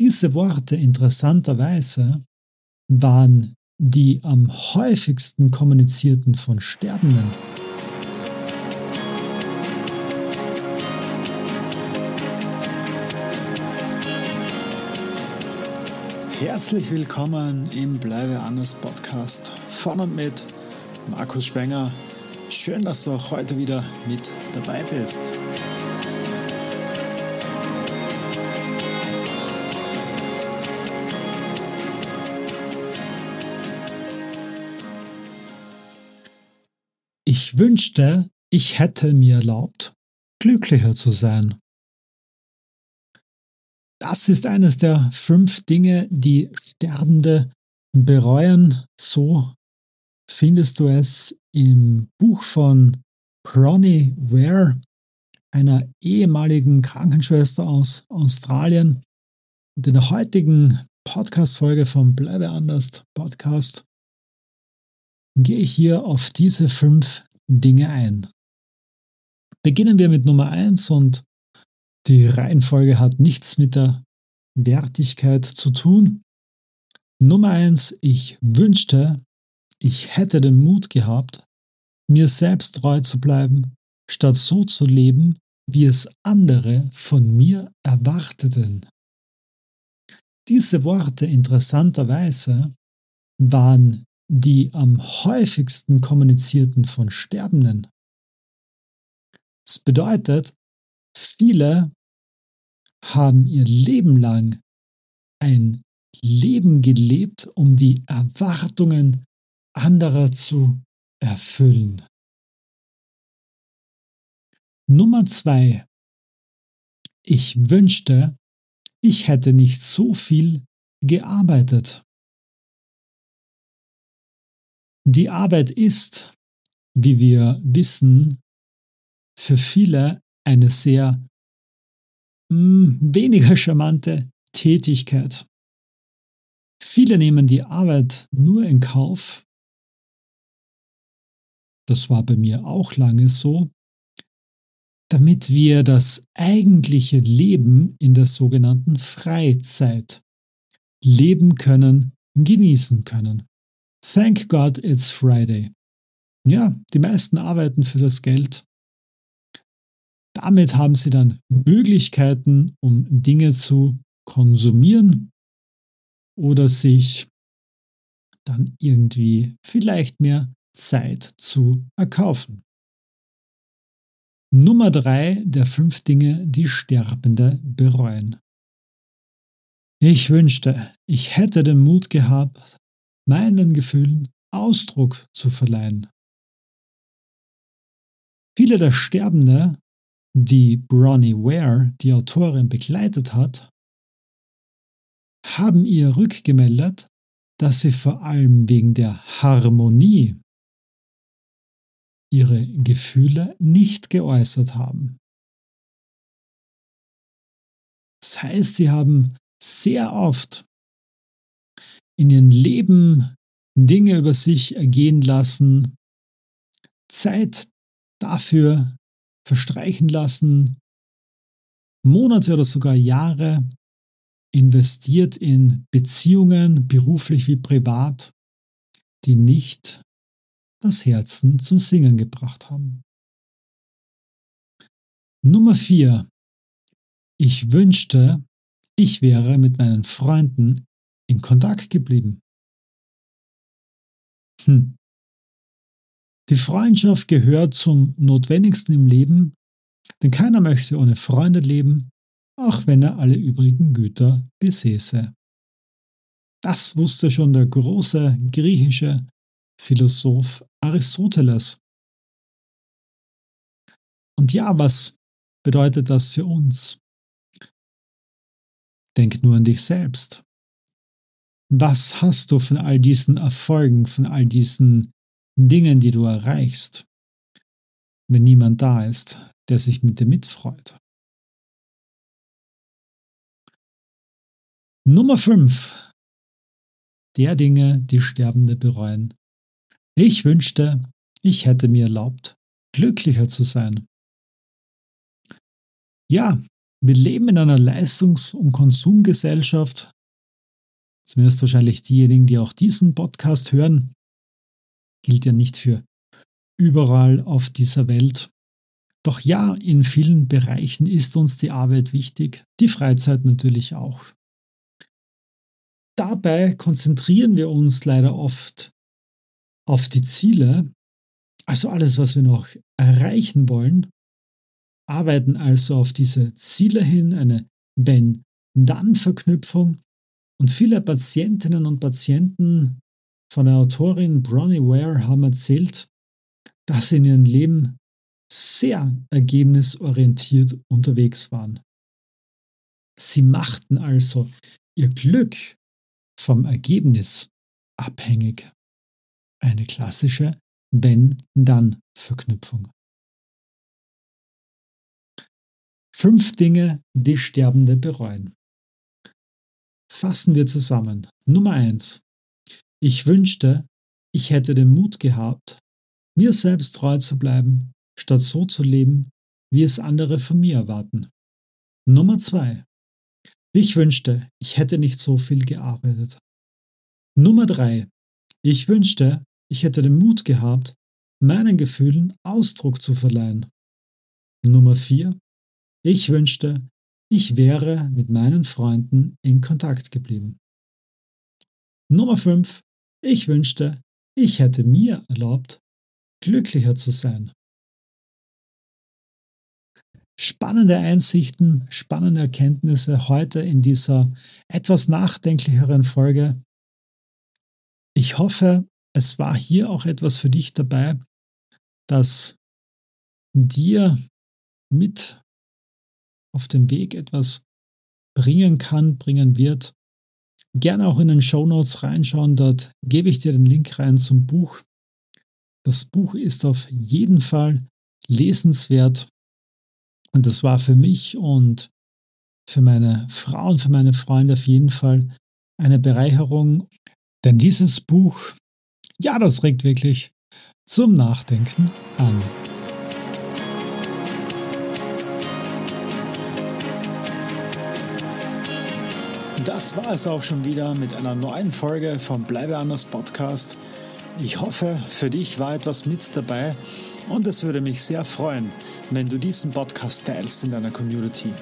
Diese Worte interessanterweise waren die am häufigsten kommunizierten von Sterbenden. Herzlich willkommen im Bleibe anders Podcast von und mit Markus Spenger. Schön, dass du auch heute wieder mit dabei bist. Ich wünschte, ich hätte mir erlaubt, glücklicher zu sein. Das ist eines der fünf Dinge, die Sterbende bereuen. So findest du es im Buch von Bronnie Ware, einer ehemaligen Krankenschwester aus Australien. Und in der heutigen Podcast-Folge vom Bleibe anders Podcast gehe ich hier auf diese fünf Dinge ein. Beginnen wir mit Nummer eins und die Reihenfolge hat nichts mit der Wertigkeit zu tun. Nummer eins: Ich wünschte, ich hätte den Mut gehabt, mir selbst treu zu bleiben, statt so zu leben, wie es andere von mir erwarteten. Diese Worte interessanterweise waren die am häufigsten kommunizierten von Sterbenden. Das bedeutet, viele haben ihr Leben lang ein Leben gelebt, um die Erwartungen anderer zu erfüllen. Nummer zwei. Ich wünschte, ich hätte nicht so viel gearbeitet. Die Arbeit ist, wie wir wissen, für viele eine sehr mh, hm, weniger charmante Tätigkeit. Viele nehmen die Arbeit nur in Kauf. Das war bei mir auch lange so, damit wir das eigentliche Leben in der sogenannten Freizeit leben können, genießen können. Thank God it's Friday. Ja, die meisten arbeiten für das Geld. Damit haben sie dann Möglichkeiten, um Dinge zu konsumieren oder sich dann irgendwie vielleicht mehr Zeit zu erkaufen. Nummer drei der fünf Dinge, die Sterbende bereuen. Ich wünschte, ich hätte den Mut gehabt, meinen Gefühlen Ausdruck zu verleihen. Viele der Sterbende, die Bronnie Ware, die Autorin, begleitet hat, haben ihr rückgemeldet, dass sie vor allem wegen der Harmonie ihre Gefühle nicht geäußert haben. Das heißt, sie haben sehr oft in ihrem Leben Dinge über sich ergehen lassen, Zeit dafür verstreichen lassen, Monate oder sogar Jahre investiert in Beziehungen, beruflich wie privat, die nicht das Herzen zum Singen gebracht haben. Nummer vier: Ich wünschte, ich wäre mit meinen Freunden in Kontakt geblieben. Hm. Die Freundschaft gehört zum Notwendigsten im Leben, denn keiner möchte ohne Freunde leben, auch wenn er alle übrigen Güter besäße. Das wusste schon der große griechische Philosoph Aristoteles. Und ja, was bedeutet das für uns? Denk nur an dich selbst was hast du von all diesen Erfolgen, von all diesen Dingen, die du erreichst, wenn niemand da ist, der sich mit dir mitfreut? Nummer 5. Der Dinge, die Sterbende bereuen. Ich wünschte, ich hätte mir erlaubt, glücklicher zu sein. Ja, Wir leben in einer Leistungs- und Konsumgesellschaft. Zumindest wahrscheinlich diejenigen, die auch diesen Podcast hören. Gilt ja nicht für überall auf dieser Welt. Doch ja, in vielen Bereichen ist uns die Arbeit wichtig, die Freizeit natürlich auch. Dabei konzentrieren wir uns leider oft auf die Ziele, also alles, was wir noch erreichen wollen, arbeiten also auf diese Ziele hin, eine Wenn-Dann-Verknüpfung. Und viele Patientinnen und Patienten von der Autorin Bronnie Ware haben erzählt, dass sie in ihrem Leben sehr ergebnisorientiert unterwegs waren. Sie machten also ihr Glück vom Ergebnis abhängig. Eine klassische Wenn-Dann-Verknüpfung. Fünf Dinge, die Sterbende bereuen. Fassen wir zusammen. Nummer eins: Ich wünschte, ich hätte den Mut gehabt, mir selbst treu zu bleiben, statt so zu leben, wie es andere von mir erwarten. Nummer zwei: Ich wünschte, ich hätte nicht so viel gearbeitet. Nummer drei: Ich wünschte, ich hätte den Mut gehabt, meinen Gefühlen Ausdruck zu verleihen. Nummer vier: ich wünschte, ich wäre mit meinen Freunden in Kontakt geblieben. Nummer 5. Ich wünschte, ich hätte mir erlaubt, glücklicher zu sein. Spannende Einsichten, spannende Erkenntnisse heute in dieser etwas nachdenklicheren Folge. Ich hoffe, es war hier auch etwas für dich dabei, das dir mit auf dem Weg etwas bringen kann, bringen wird. Gerne auch in den Show Notes reinschauen, dort gebe ich dir den Link rein zum Buch. Das Buch ist auf jeden Fall lesenswert und das war für mich und für meine Frau und für meine Freunde auf jeden Fall eine Bereicherung, denn dieses Buch, ja, das regt wirklich zum Nachdenken an. Das war es auch schon wieder mit einer neuen Folge vom Bleibe anders Podcast. Ich hoffe, für dich war etwas mit dabei und es würde mich sehr freuen, wenn du diesen Podcast teilst in deiner Community.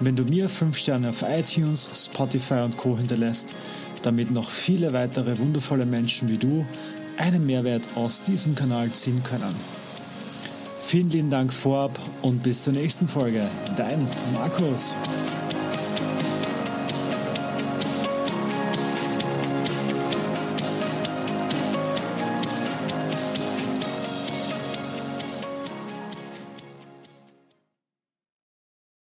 Wenn du mir 5 Sterne auf iTunes, Spotify und Co hinterlässt, damit noch viele weitere wundervolle Menschen wie du einen Mehrwert aus diesem Kanal ziehen können. Vielen lieben Dank vorab und bis zur nächsten Folge. Dein Markus.